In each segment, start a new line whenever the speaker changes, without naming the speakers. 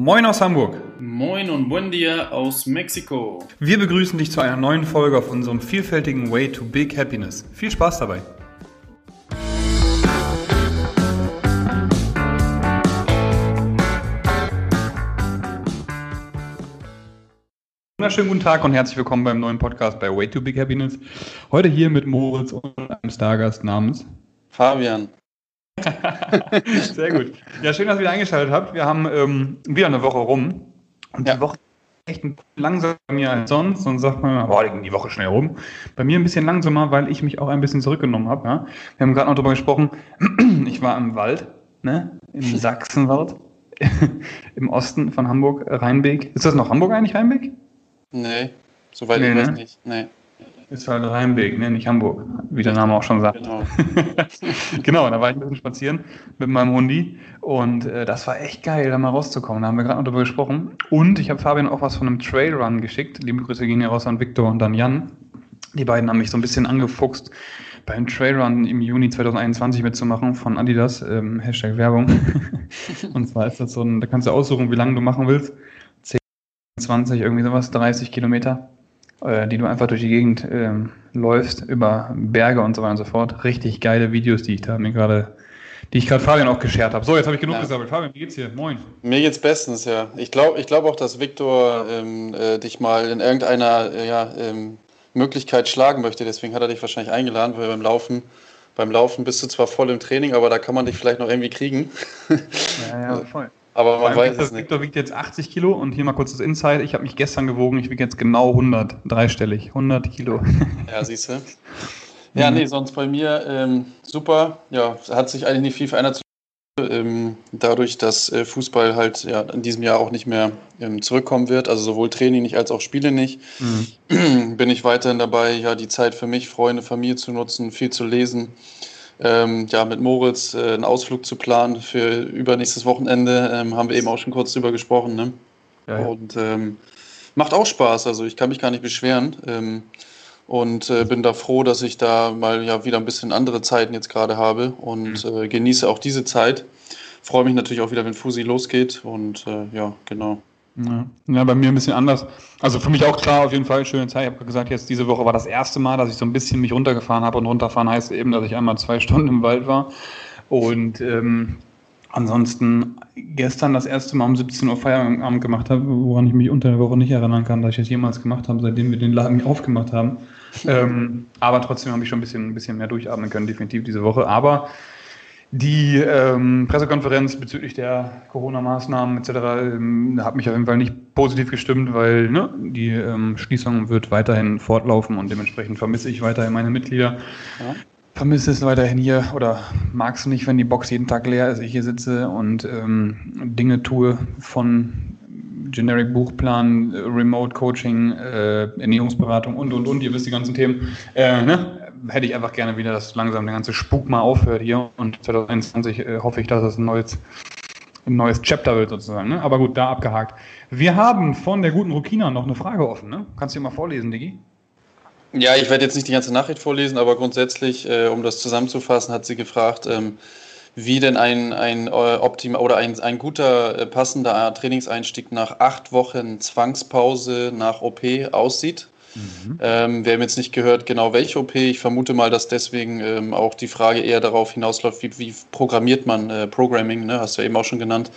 Moin aus Hamburg.
Moin und buen dia aus Mexiko.
Wir begrüßen dich zu einer neuen Folge auf unserem vielfältigen Way to Big Happiness. Viel Spaß dabei. Wunderschönen guten Tag und herzlich willkommen beim neuen Podcast bei Way to Big Happiness. Heute hier mit Moritz und einem Stargast namens
Fabian.
Sehr gut. Ja, schön, dass ihr wieder eingeschaltet habt. Wir haben ähm, wieder eine Woche rum. Und
Ja.
die Woche ist echt ein bisschen langsamer bei mir als sonst. Und sagt man, boah, die ging die Woche schnell rum. Bei mir ein bisschen langsamer, weil ich mich auch ein bisschen zurückgenommen habe. Ja? Wir haben gerade noch darüber gesprochen. Ich war im Wald, ne? im Sachsenwald, im Osten von Hamburg, Rheinbeek. Ist das noch Hamburg eigentlich, Rheinbeek?
Nee, soweit
Nee,
ich weiß
ne?
nicht. Nee,
Ist halt Rheinbeek, ne? nicht Hamburg, wie der Name auch schon sagt.
genau.
genau, da war ich ein bisschen spazieren mit meinem Hundi und äh, das war echt geil, da mal rauszukommen. Da haben wir gerade noch drüber gesprochen. Und ich habe Fabian auch was von einem Trailrun geschickt. Liebe Grüße gehen ja raus an Victor und dann Jan. Die beiden haben mich so ein bisschen angefuchst, beim Trailrun im Juni 2021 mitzumachen von Adidas, ähm, Hashtag Werbung. und zwar ist das so ein, da kannst du aussuchen, wie lange du machen willst. 10, 20, irgendwie sowas, 30 Kilometer äh, die du einfach durch die Gegend ähm, läufst, über Berge und so weiter und so fort. Richtig geile Videos, die ich da mir gerade, die ich gerade Fabian auch geshared habe. So, jetzt habe ich genug
Ja.
gesammelt. Fabian, wie geht's dir? Moin.
Mir geht's bestens, ja. Ich glaube ich glaub auch, dass Viktor ähm, äh, dich mal in irgendeiner äh, ja, ähm, Möglichkeit schlagen möchte. Deswegen hat er dich wahrscheinlich eingeladen, weil beim Laufen, beim Laufen bist du zwar voll im Training, aber da kann man dich vielleicht noch irgendwie kriegen.
Ja, ja, voll.
Aber man weiß
Victor,
es nicht.
Victor wiegt jetzt 80 Kilo und hier mal kurz das Insight. Ich habe mich gestern gewogen. Ich wiege jetzt genau 100, dreistellig, 100 Kilo.
Ja, siehst du. Ja, nee, sonst bei mir ähm, super. Ja, hat sich eigentlich nicht viel verändert. Ähm, dadurch, dass äh, Fußball halt ja, in diesem Jahr auch nicht mehr ähm, zurückkommen wird, also sowohl Training nicht als auch Spiele nicht, bin ich weiterhin dabei, ja, die Zeit für mich, Freunde, Familie zu nutzen, viel zu lesen. Ähm, ja, mit Moritz äh, einen Ausflug zu planen für übernächstes Wochenende, ähm, haben wir eben auch schon kurz drüber gesprochen. Ne?
Ja, ja.
Und ähm, macht auch Spaß, also ich kann mich gar nicht beschweren. Ähm, und äh, bin da froh, dass ich da mal ja wieder ein bisschen andere Zeiten jetzt gerade habe und
Mhm.
äh, genieße auch diese Zeit. Freue mich natürlich auch wieder, wenn Fusi losgeht und äh, ja, genau.
Ja. ja, bei mir ein bisschen anders. Also für mich auch klar, auf jeden Fall schöne Zeit. Ich habe gesagt, jetzt diese Woche war das erste Mal, dass ich so ein bisschen mich runtergefahren habe. Und runterfahren heißt eben, dass ich einmal zwei Stunden im Wald war. Und ähm, ansonsten gestern das erste Mal um 17 Uhr Feierabend gemacht habe, woran ich mich unter der Woche nicht erinnern kann, dass ich das jemals gemacht habe, seitdem wir den Laden aufgemacht haben. ähm, aber trotzdem habe ich schon ein bisschen, ein bisschen mehr durchatmen können, definitiv diese Woche. Aber die ähm, Pressekonferenz bezüglich der Corona-Maßnahmen etc. Ähm, hat mich auf jeden Fall nicht positiv gestimmt, weil ne, die ähm, Schließung wird weiterhin fortlaufen und dementsprechend vermisse ich weiterhin meine Mitglieder.
Ja.
Vermisse es weiterhin hier oder magst du nicht, wenn die Box jeden Tag leer ist, ich hier sitze und ähm, Dinge tue von Generic Buchplan, äh, Remote Coaching, äh, Ernährungsberatung und und und, ihr wisst die ganzen Themen. Äh, ne? Hätte ich einfach gerne wieder, dass langsam der ganze Spuk mal aufhört hier und 2021 äh, hoffe ich, dass es ein neues, ein neues Chapter wird sozusagen. Ne? Aber gut, da abgehakt. Wir haben von der guten Rukina noch eine Frage offen. Ne? Kannst du dir mal vorlesen, Digi?
Ja, ich werde jetzt nicht die ganze Nachricht vorlesen, aber grundsätzlich, äh, um das zusammenzufassen, hat sie gefragt, ähm, wie denn ein, ein äh, optim oder ein, ein guter, äh, passender Trainingseinstieg nach acht Wochen Zwangspause nach OP aussieht. Ähm, wir haben jetzt nicht gehört, genau welche OP. Ich vermute mal, dass deswegen ähm, auch die Frage eher darauf hinausläuft, wie, wie programmiert man äh, Programming, ne? hast du ja eben auch schon genannt.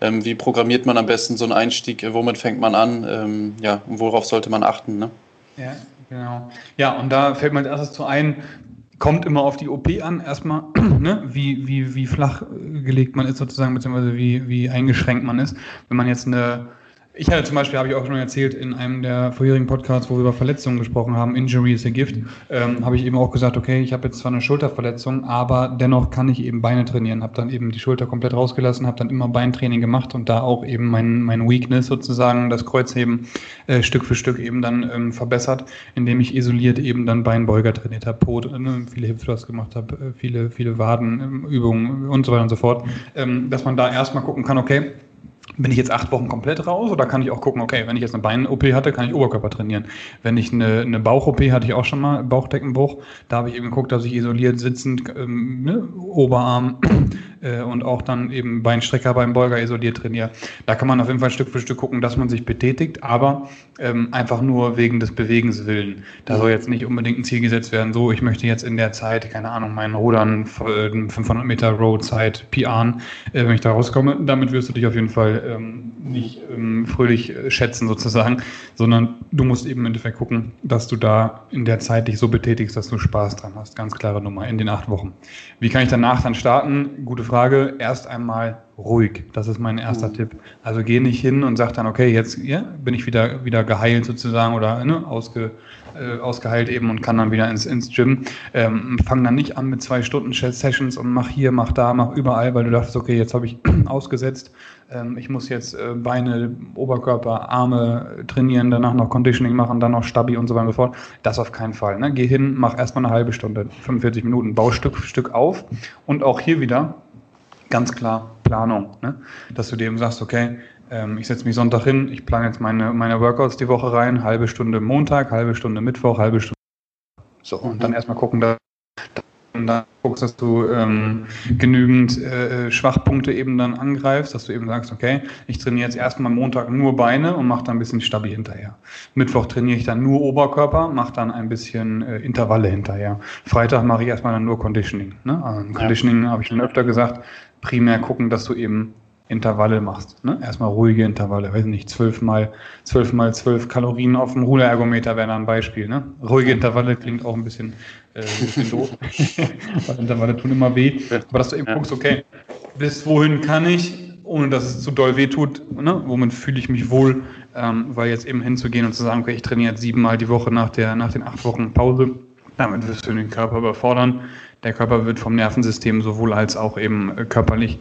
Ähm, wie programmiert man am besten so einen Einstieg? Äh, womit fängt man an? Ähm, ja, und worauf sollte man achten? Ne?
Ja, genau. Ja, und da fällt mir als erstes zu ein, kommt immer auf die OP an, erstmal, ne, wie, wie, wie flach gelegt man ist sozusagen, beziehungsweise wie, wie eingeschränkt man ist. Wenn man jetzt eine, ich hatte zum Beispiel, habe ich auch schon erzählt, in einem der vorherigen Podcasts, wo wir über Verletzungen gesprochen haben, Injury is a Gift, ähm, habe ich eben auch gesagt, okay, ich habe jetzt zwar eine Schulterverletzung, aber dennoch kann ich eben Beine trainieren. Habe dann eben die Schulter komplett rausgelassen, habe dann immer Beintraining gemacht und da auch eben mein, mein Weakness sozusagen, das Kreuzheben, äh, Stück für Stück eben dann ähm, verbessert, indem ich isoliert eben dann Beinbeuger trainiert habe, Po, äh, viele Hip Thrusts gemacht habe, äh, viele, viele Wadenübungen und so weiter und so fort. Ähm, dass man da erstmal gucken kann, okay, bin ich jetzt acht Wochen komplett raus oder kann ich auch gucken, okay, wenn ich jetzt eine Bein-OP hatte, kann ich Oberkörper trainieren. Wenn ich eine, eine Bauch-OP hatte ich auch schon mal, Bauchdeckenbruch, da habe ich eben geguckt, dass ich isoliert sitzend ähm, ne, Oberarm äh, und auch dann eben Beinstrecker, Beinbeuger isoliert trainiere. Da kann man auf jeden Fall Stück für Stück gucken, dass man sich betätigt, aber ähm, einfach nur wegen des Bewegens willen. Da soll jetzt nicht unbedingt ein Ziel gesetzt werden, so ich möchte jetzt in der Zeit, keine Ahnung, meinen Rudern 500 äh, Meter Roadzeit PRen, äh, wenn ich da rauskomme, damit wirst du dich auf jeden Fall ähm, nicht ähm, fröhlich äh, schätzen sozusagen, sondern du musst eben im Endeffekt gucken, dass du da in der Zeit dich so betätigst, dass du Spaß dran hast. Ganz klare Nummer in den acht Wochen. Wie kann ich danach dann starten? Gute Frage. Erst einmal ruhig. Das ist mein erster mhm. Tipp. Also geh nicht hin und sag dann, okay, jetzt ja, bin ich wieder, wieder geheilt sozusagen oder ne, ausge, äh, ausgeheilt eben und kann dann wieder ins, ins Gym. Ähm, fang dann nicht an mit zwei Stunden Sessions und mach hier, mach da, mach überall, weil du dachtest, okay, jetzt habe ich ausgesetzt. Ähm, ich muss jetzt äh, Beine, Oberkörper, Arme trainieren, danach noch Conditioning machen, dann noch Stabi und so weiter und so fort. Das auf keinen Fall. Ne? Geh hin, mach erstmal eine halbe Stunde, 45 Minuten, bau Stück für Stück auf. Und auch hier wieder ganz klar Planung. Ne? Dass du dir eben sagst, okay, ich setze mich Sonntag hin, ich plane jetzt meine, meine Workouts die Woche rein, halbe Stunde Montag, halbe Stunde Mittwoch, halbe Stunde. So, und dann erstmal gucken, dass, und dann guckst, dass du ähm, genügend äh, Schwachpunkte eben dann angreifst, dass du eben sagst, okay, ich trainiere jetzt erstmal Montag nur Beine und mache dann ein bisschen Stabi hinterher. Mittwoch trainiere ich dann nur Oberkörper, mache dann ein bisschen äh, Intervalle hinterher. Freitag mache ich erstmal dann nur Conditioning. Ne? Also Conditioning ja. habe ich schon öfter gesagt, primär gucken, dass du eben Intervalle machst. Ne? Erstmal ruhige Intervalle, weiß nicht, zwölf mal, zwölf mal zwölf Kalorien auf dem Ruderergometer wäre da ein Beispiel. Ne? Ruhige Intervalle klingt auch ein bisschen, äh, ein bisschen doof, weil Intervalle tun immer weh. Aber dass du eben ja. guckst, okay, bis wohin kann ich, ohne dass es zu doll weh tut, ne? womit fühle ich mich wohl, ähm, weil jetzt eben hinzugehen und zu sagen, okay, ich trainiere jetzt siebenmal die Woche nach, der, nach den acht Wochen Pause, damit wirst du den Körper überfordern. Der Körper wird vom Nervensystem sowohl als auch eben äh, körperlich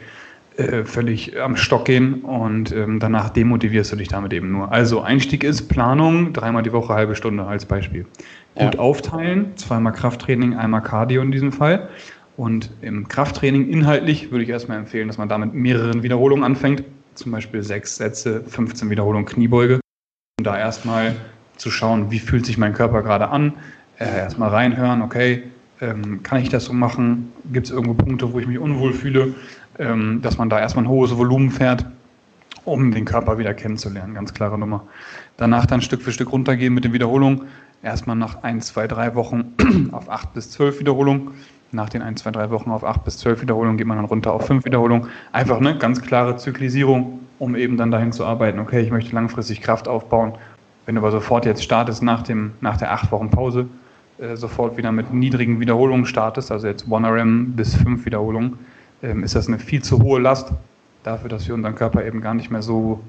äh, völlig am Stock gehen und ähm, danach demotivierst du dich damit eben nur. Also Einstieg ist Planung, dreimal die Woche, halbe Stunde als Beispiel. Gut ja. aufteilen, zweimal Krafttraining, einmal Cardio in diesem Fall. Und im Krafttraining inhaltlich würde ich erstmal empfehlen, dass man damit mehreren Wiederholungen anfängt. Zum Beispiel sechs Sätze, 15 Wiederholungen Kniebeuge. Um da erstmal zu schauen, wie fühlt sich mein Körper gerade an. Äh, erstmal reinhören, okay, ähm, kann ich das so machen? Gibt es irgendwo Punkte, wo ich mich unwohl fühle? Ähm, dass man da erstmal ein hohes Volumen fährt, um den Körper wieder kennenzulernen. Ganz klare Nummer. Danach dann Stück für Stück runtergehen mit den Wiederholungen. Erstmal nach ein, zwei, drei Wochen auf acht bis zwölf Wiederholungen. Nach den ein, zwei, drei Wochen auf acht bis zwölf Wiederholungen geht man dann runter auf fünf Wiederholungen. Einfach eine ganz klare Zyklisierung, um eben dann dahin zu arbeiten. Okay, ich möchte langfristig Kraft aufbauen. Wenn du aber sofort jetzt startest nach, dem, nach der acht Wochen Pause, äh, sofort wieder mit niedrigen Wiederholungen startest, also jetzt 1RM bis 5 Wiederholungen, ist das eine viel zu hohe Last dafür, dass wir unseren Körper eben gar nicht mehr so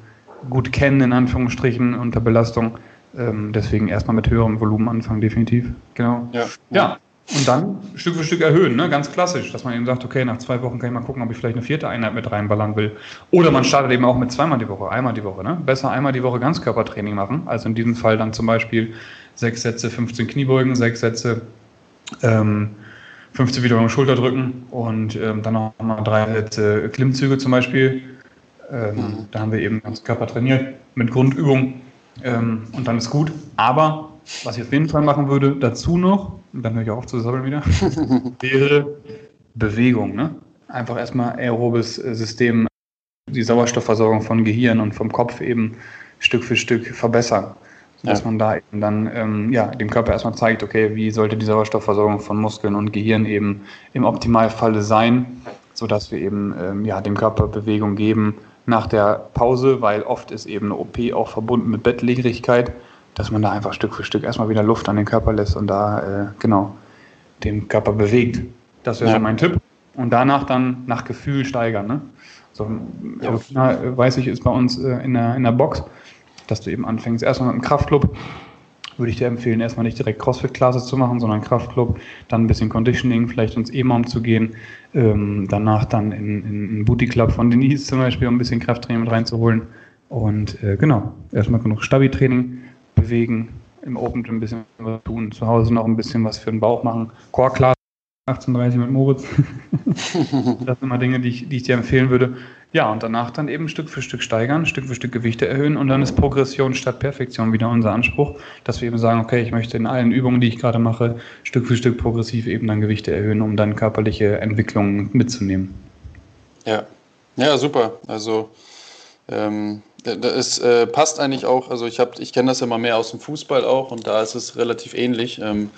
gut kennen, in Anführungsstrichen, unter Belastung. Ähm, deswegen erstmal mit höherem Volumen anfangen, definitiv. Genau. Ja. ja. Und dann Stück für Stück erhöhen, ne? ganz klassisch, dass man eben sagt, okay, nach zwei Wochen kann ich mal gucken, ob ich vielleicht eine vierte Einheit mit reinballern will. Oder man startet eben auch mit zweimal die Woche, einmal die Woche. Ne? Besser einmal die Woche Ganzkörpertraining machen, also in diesem Fall dann zum Beispiel sechs Sätze 15 Kniebeugen, sechs Sätze ähm, 15 Wiederholungen Schulterdrücken und ähm, dann noch mal drei Sätze Klimmzüge zum Beispiel. Ähm, mhm. Da haben wir eben ganz Körper trainiert mit Grundübung ähm, und dann ist gut. Aber was ich auf jeden Fall machen würde, dazu noch, und dann höre ich auch auf zu sabbeln wieder, wäre Bewegung. Ne? Einfach erstmal aerobes System, die Sauerstoffversorgung von Gehirn und vom Kopf eben Stück für Stück verbessern dass ja. man da eben dann ähm, ja, dem Körper erstmal zeigt, okay, wie sollte die Sauerstoffversorgung von Muskeln und Gehirn eben im Optimalfalle sein, sodass wir eben ähm, ja, dem Körper Bewegung geben nach der Pause, weil oft ist eben eine OP auch verbunden mit Bettlägerigkeit, dass man da einfach Stück für Stück erstmal wieder Luft an den Körper lässt und da äh, genau den Körper bewegt. Das wäre ja. so mein Tipp. Und danach dann nach Gefühl steigern. Ne? So, ja. weiß ich, ist bei uns äh, in, der, in der Box dass du eben anfängst. Erstmal mit einem Kraftclub würde ich dir empfehlen, erstmal nicht direkt CrossFit-Classes zu machen, sondern Kraftclub, dann ein bisschen Conditioning, vielleicht ins E-Mom zu gehen, ähm, danach dann in, in einen Booty Club von Denise zum Beispiel, um ein bisschen Krafttraining mit reinzuholen. Und äh, genau, erstmal genug Stabi-Training, bewegen, im Open ein bisschen was tun, zu Hause noch ein bisschen was für den Bauch machen, Core-Class 18.30 mit Moritz. das sind immer Dinge, die ich, die ich dir empfehlen würde. Ja, und danach dann eben Stück für Stück steigern, Stück für Stück Gewichte erhöhen und dann ist Progression statt Perfektion wieder unser Anspruch, dass wir eben sagen, okay, ich möchte in allen Übungen, die ich gerade mache, Stück für Stück progressiv eben dann Gewichte erhöhen, um dann körperliche Entwicklungen mitzunehmen.
Ja, ja, super. Also ähm, es äh, passt eigentlich auch, also ich, ich kenne das ja mal mehr aus dem Fußball auch und da ist es relativ ähnlich, ähm,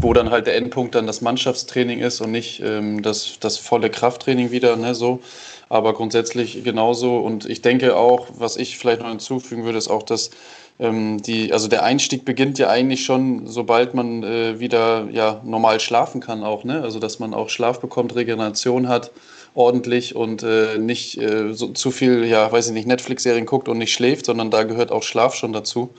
wo dann halt der Endpunkt dann das Mannschaftstraining ist und nicht ähm, das, das volle Krafttraining wieder, ne, so. Aber grundsätzlich genauso und ich denke auch, was ich vielleicht noch hinzufügen würde, ist auch, dass ähm, die, also der Einstieg beginnt ja eigentlich schon, sobald man äh, wieder ja, normal schlafen kann auch, ne? Also dass man auch Schlaf bekommt, Regeneration hat ordentlich und äh, nicht äh, so, zu viel, ja, weiß ich nicht, Netflix-Serien guckt und nicht schläft, sondern da gehört auch Schlaf schon dazu.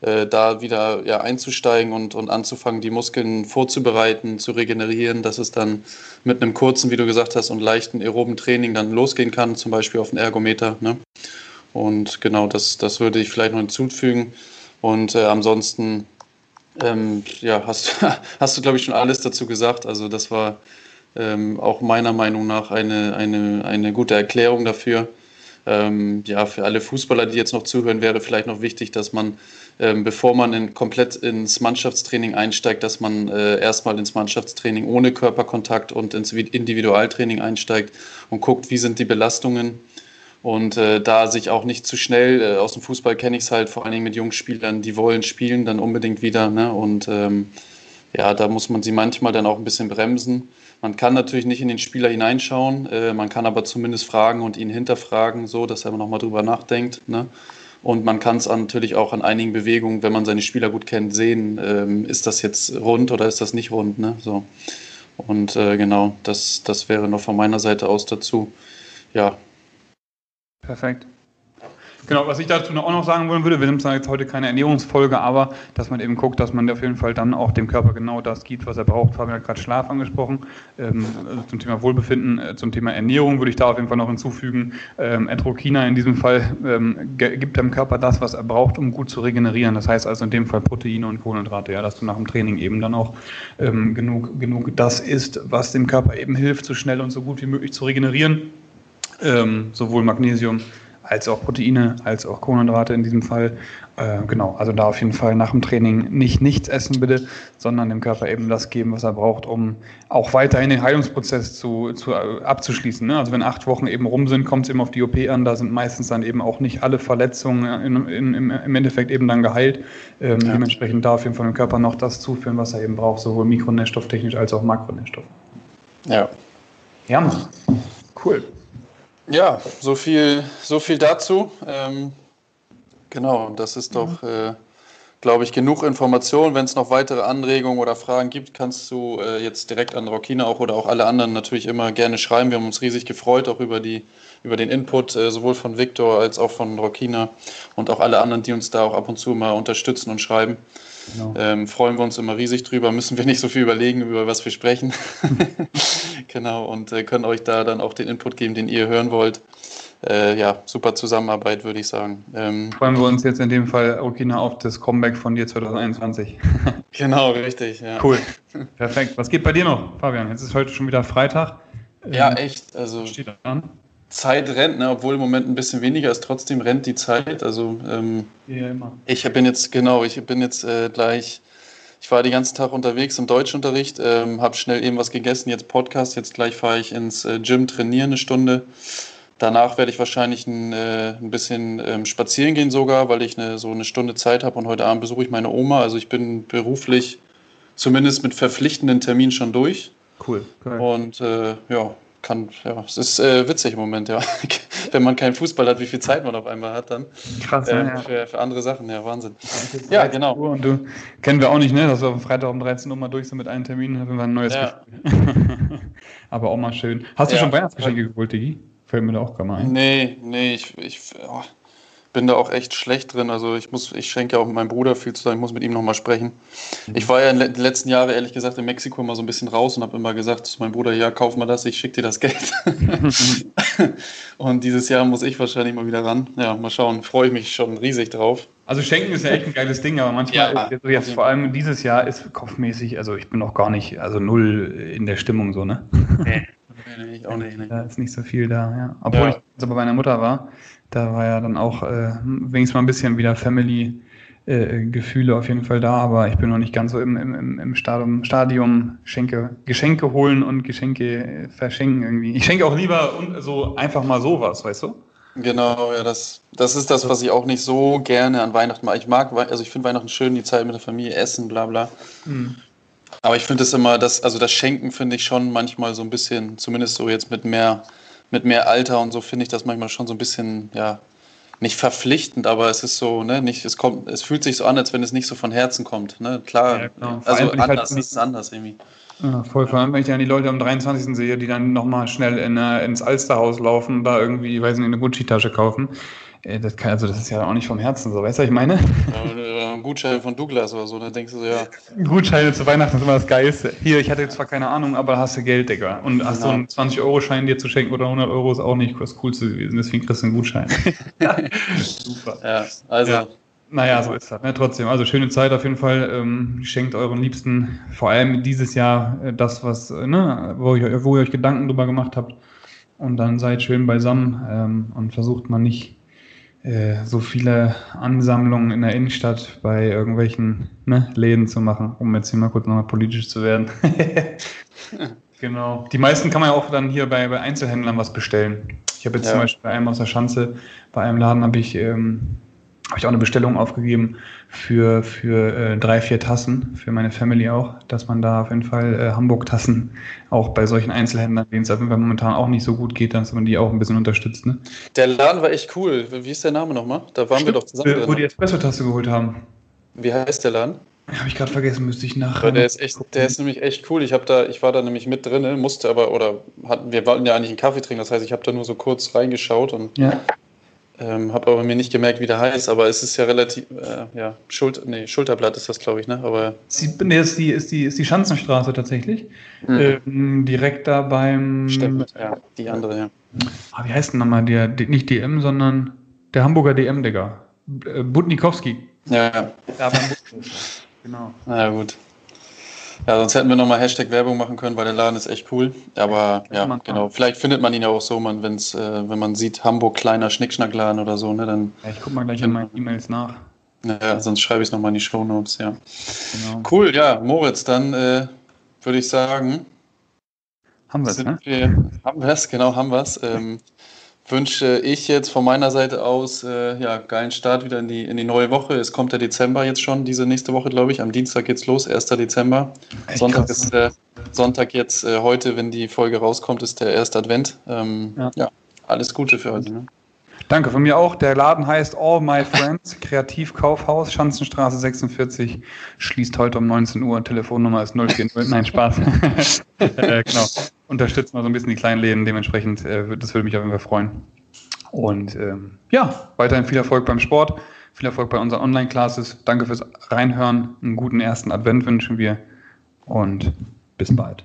Äh, da wieder ja, einzusteigen und, und anzufangen, die Muskeln vorzubereiten, zu regenerieren, dass es dann mit einem kurzen, wie du gesagt hast, und leichten aeroben Training dann losgehen kann, zum Beispiel auf den Ergometer. Ne? Und genau, das, das würde ich vielleicht noch hinzufügen. Und äh, ansonsten ähm, ja, hast, hast du, glaube ich, schon alles dazu gesagt. Also das war ähm, auch meiner Meinung nach eine, eine, eine gute Erklärung dafür. Ähm, ja, für alle Fußballer, die jetzt noch zuhören, wäre vielleicht noch wichtig, dass man, ähm, bevor man in, komplett ins Mannschaftstraining einsteigt, dass man äh, erstmal ins Mannschaftstraining ohne Körperkontakt und ins Individualtraining einsteigt und guckt, wie sind die Belastungen. Und äh, da sich auch nicht zu schnell, äh, aus dem Fußball kenne ich es halt vor allen Dingen mit jungen Spielern, die wollen spielen, dann unbedingt wieder. Ne? Und ähm, ja, da muss man sie manchmal dann auch ein bisschen bremsen. Man kann natürlich nicht in den Spieler hineinschauen, äh, man kann aber zumindest fragen und ihn hinterfragen, so dass er nochmal drüber nachdenkt. Ne? Und man kann es natürlich auch an einigen Bewegungen, wenn man seine Spieler gut kennt, sehen, ähm, ist das jetzt rund oder ist das nicht rund. Ne? So. Und äh, genau, das, das wäre noch von meiner Seite aus dazu. Ja.
Perfekt. Genau, was ich dazu auch noch sagen wollen würde, wir sind zwar jetzt heute keine Ernährungsfolge, aber dass man eben guckt, dass man auf jeden Fall dann auch dem Körper genau das gibt, was er braucht. Fabian hat gerade Schlaf angesprochen. Ähm, also zum Thema Wohlbefinden, äh, zum Thema Ernährung würde ich da auf jeden Fall noch hinzufügen. Ähm, Entrokina in diesem Fall ähm, gibt dem Körper das, was er braucht, um gut zu regenerieren. Das heißt also in dem Fall Proteine und Kohlenhydrate, ja, dass du nach dem Training eben dann auch ähm, genug, genug das isst, was dem Körper eben hilft, so schnell und so gut wie möglich zu regenerieren. Ähm, sowohl Magnesium als auch Proteine, als auch Kohlenhydrate in diesem Fall. Äh, genau, also da auf jeden Fall nach dem Training nicht nichts essen bitte, sondern dem Körper eben das geben, was er braucht, um auch weiterhin den Heilungsprozess zu, zu äh, abzuschließen. Ne? Also wenn acht Wochen eben rum sind, kommt es eben auf die OP an, da sind meistens dann eben auch nicht alle Verletzungen in, in, im, im Endeffekt eben dann geheilt. Ähm, ja. Dementsprechend darf eben von dem Körper noch das zuführen, was er eben braucht, sowohl mikronährstofftechnisch als auch makronährstoff.
Ja.
Ja, cool.
Ja, so viel, so viel dazu. Ähm, genau, das ist doch, äh, glaube ich, genug Information. Wenn es noch weitere Anregungen oder Fragen gibt, kannst du äh, jetzt direkt an Rokina auch oder auch alle anderen natürlich immer gerne schreiben. Wir haben uns riesig gefreut, auch über, die, über den Input, äh, sowohl von Victor als auch von Rokina und auch alle anderen, die uns da auch ab und zu mal unterstützen und schreiben. Genau. Ähm, freuen wir uns immer riesig drüber, müssen wir nicht so viel überlegen, über was wir sprechen. genau, und äh, können euch da dann auch den Input geben, den ihr hören wollt. Äh, ja, super Zusammenarbeit, würde ich sagen.
Ähm, freuen wir uns jetzt in dem Fall, Okina, auf das Comeback von dir 2021.
genau, richtig. Ja.
Cool. Perfekt. Was geht bei dir noch, Fabian? Jetzt ist heute schon wieder Freitag.
Ja, ähm, echt. Also, steht an. Zeit rennt, ne, obwohl im Moment ein bisschen weniger ist, trotzdem rennt die Zeit. Also ähm, ja, immer. ich bin jetzt, genau, ich bin jetzt äh, gleich, ich war den ganzen Tag unterwegs im Deutschunterricht, ähm, habe schnell eben was gegessen, jetzt Podcast, jetzt gleich fahre ich ins äh, Gym trainieren eine Stunde. Danach werde ich wahrscheinlich ein, äh, ein bisschen ähm, spazieren gehen sogar, weil ich eine, so eine Stunde Zeit habe und heute Abend besuche ich meine Oma. Also ich bin beruflich zumindest mit verpflichtenden Terminen schon durch.
Cool.
cool. Und äh, ja, kann, ja, es ist äh, witzig im Moment, ja. Wenn man keinen Fußball hat, wie viel Zeit man auf einmal hat dann.
Krass, äh,
ja. Für, für, andere Sachen, ja, Wahnsinn. Ja, genau.
und du, kennen wir auch nicht, ne, dass wir am Freitag um 13 Uhr mal durch sind mit einem Termin, haben wir ein neues ja. Aber auch mal schön. Hast du ja. schon Weihnachtsgeschenke geholt, Digi? Fällt mir da auch gerade mal ein.
Nee, nee, ich, ich oh, bin da auch echt schlecht drin. Also ich muss, ich schenke auch meinem Bruder viel zu sagen, ich muss mit ihm nochmal sprechen. Mhm. Ich war ja in den letzten Jahren ehrlich gesagt in Mexiko immer so ein bisschen raus und habe immer gesagt zu meinem Bruder, ja, kauf mal das, ich schicke dir das Geld. und dieses Jahr muss ich wahrscheinlich mal wieder ran. Ja, mal schauen, freue ich mich schon riesig drauf.
Also Schenken ist ja echt ein geiles Ding, aber manchmal, ja, ist, jetzt vor allem dieses Jahr ist kopfmäßig, also ich bin noch gar nicht, also null in der Stimmung so, ne?
Nee. Nee, Nee, ich auch nicht. Nee.
Da ist nicht so viel da, ja. Obwohl ja. ich aber bei meiner Mutter war, da war ja dann auch äh, wenigstens mal ein bisschen wieder Family. Äh, Gefühle auf jeden Fall da, aber ich bin noch nicht ganz so im, im, im Stadium, Stadium Schenke, Geschenke holen und Geschenke verschenken irgendwie. Ich schenke auch lieber so einfach mal sowas, weißt du?
Genau, ja, das, das ist das, was ich auch nicht so gerne an Weihnachten mache. Ich mag, also ich finde Weihnachten schön, die Zeit mit der Familie, Essen, bla bla. Mhm. Aber ich finde es immer, das, also das Schenken finde ich schon manchmal so ein bisschen, zumindest so jetzt mit mehr, mit mehr Alter und so finde ich das manchmal schon so ein bisschen, ja, nicht verpflichtend, aber es ist so, ne, nicht, es kommt, es fühlt sich so an, als wenn es nicht so von Herzen kommt, ne, klar, ja, genau. also halt anders, halt, ist anders irgendwie.
Ja, voll, vor allem, wenn ich dann die Leute am 23. sehe, die dann nochmal schnell in, äh, ins Alsterhaus laufen, da irgendwie, weiß nicht, eine Gucci-Tasche kaufen. Äh, das kann, also das ist ja auch nicht vom Herzen so, weißt du, was ich meine?
Ja, ein Gutschein von Douglas oder so, da denkst du so, ja.
Gutscheine zu Weihnachten ist immer das Geilste. Hier, ich hatte jetzt zwar keine Ahnung, aber hast du Geld, Digga. Und genau. hast so einen 20-Euro-Schein dir zu schenken oder 100 Euro ist auch nicht das Coolste gewesen, deswegen kriegst du einen Gutschein.
Super. Ja, also.
Ja. Naja, so ist das. Ne? Trotzdem, also schöne Zeit auf jeden Fall. Ähm, schenkt euren Liebsten vor allem dieses Jahr äh, das, was, äh, ne, wo, ihr, wo ihr euch Gedanken drüber gemacht habt. Und dann seid schön beisammen ähm, und versucht man nicht äh, so viele Ansammlungen in der Innenstadt bei irgendwelchen ne, Läden zu machen, um jetzt hier mal kurz nochmal politisch zu werden. genau. Die meisten kann man ja auch dann hier bei, bei Einzelhändlern was bestellen. Ich habe jetzt ja. zum Beispiel bei einem aus der Schanze, bei einem Laden habe ich ähm, habe ich auch eine Bestellung aufgegeben für, für äh, drei, vier Tassen, für meine Family auch, dass man da auf jeden Fall äh, Hamburg-Tassen auch bei solchen Einzelhändlern, denen es auf jeden Fall momentan auch nicht so gut geht, dass man die auch ein bisschen unterstützt. Ne?
Der Laden war echt cool. Wie ist der Name nochmal? Da waren Stimmt, wir doch zusammen.
Wo die Espresso-Tasse geholt haben.
Wie heißt der Laden?
Habe ich gerade vergessen, müsste ich nach.
Der ist echt, der ist nämlich echt cool. Ich da, ich war da nämlich mit drin, musste aber oder hatten, wir wollten ja eigentlich einen Kaffee trinken. Das heißt, ich habe da nur so kurz reingeschaut und
ja.
Ähm, habe aber mir nicht gemerkt, wie der heißt, aber es ist ja relativ, äh, ja, Schulter, nee, Schulterblatt ist das, glaube ich, ne? Aber
Sie, nee, ist die, ist die, ist die Schanzenstraße tatsächlich. Mhm. Ähm, direkt da beim.
Stimmt, ja, die andere, ja.
Ah, wie heißt denn nochmal der, nicht DM, sondern der Hamburger DM, Digga. Äh, Budnikowski.
Ja, ja. Genau. Na ja, gut. Ja, sonst hätten wir nochmal Hashtag Werbung machen können, weil der Laden ist echt cool. Aber ja, ja genau. Vielleicht findet man ihn ja auch so, man, wenn's, äh, wenn man sieht, Hamburg kleiner Schnickschnackladen oder so, ne, dann.
Ja, ich guck mal gleich in meine E-Mails nach.
Ja, sonst schreibe ich es nochmal in die Show Notes, ja. Genau. Cool, ja, Moritz, dann äh, würde ich sagen.
Haben wir es, ne?
Wir, haben wir es, genau, haben wir es. Ähm, wünsche ich jetzt von meiner Seite aus äh, ja geilen Start wieder in die, in die neue Woche. Es kommt der Dezember jetzt schon, diese nächste Woche, glaube ich. Am Dienstag geht's los, 1. Dezember. Echt Sonntag krass, ist der Sonntag jetzt äh, heute, wenn die Folge rauskommt, ist der erste Advent. Ähm, ja. ja. alles Gute für heute. Ne?
Danke, von mir auch. Der Laden heißt All My Friends, Kreativkaufhaus, Schanzenstraße 46, schließt heute um 19 Uhr, Telefonnummer ist 040, nein, Spaß. äh, genau, unterstützt mal so ein bisschen die kleinen Läden, dementsprechend, äh, das würde mich auf jeden Fall freuen. Und ähm, ja, weiterhin viel Erfolg beim Sport, viel Erfolg bei unseren Online-Classes. Danke fürs Reinhören, einen guten ersten Advent wünschen wir und bis bald.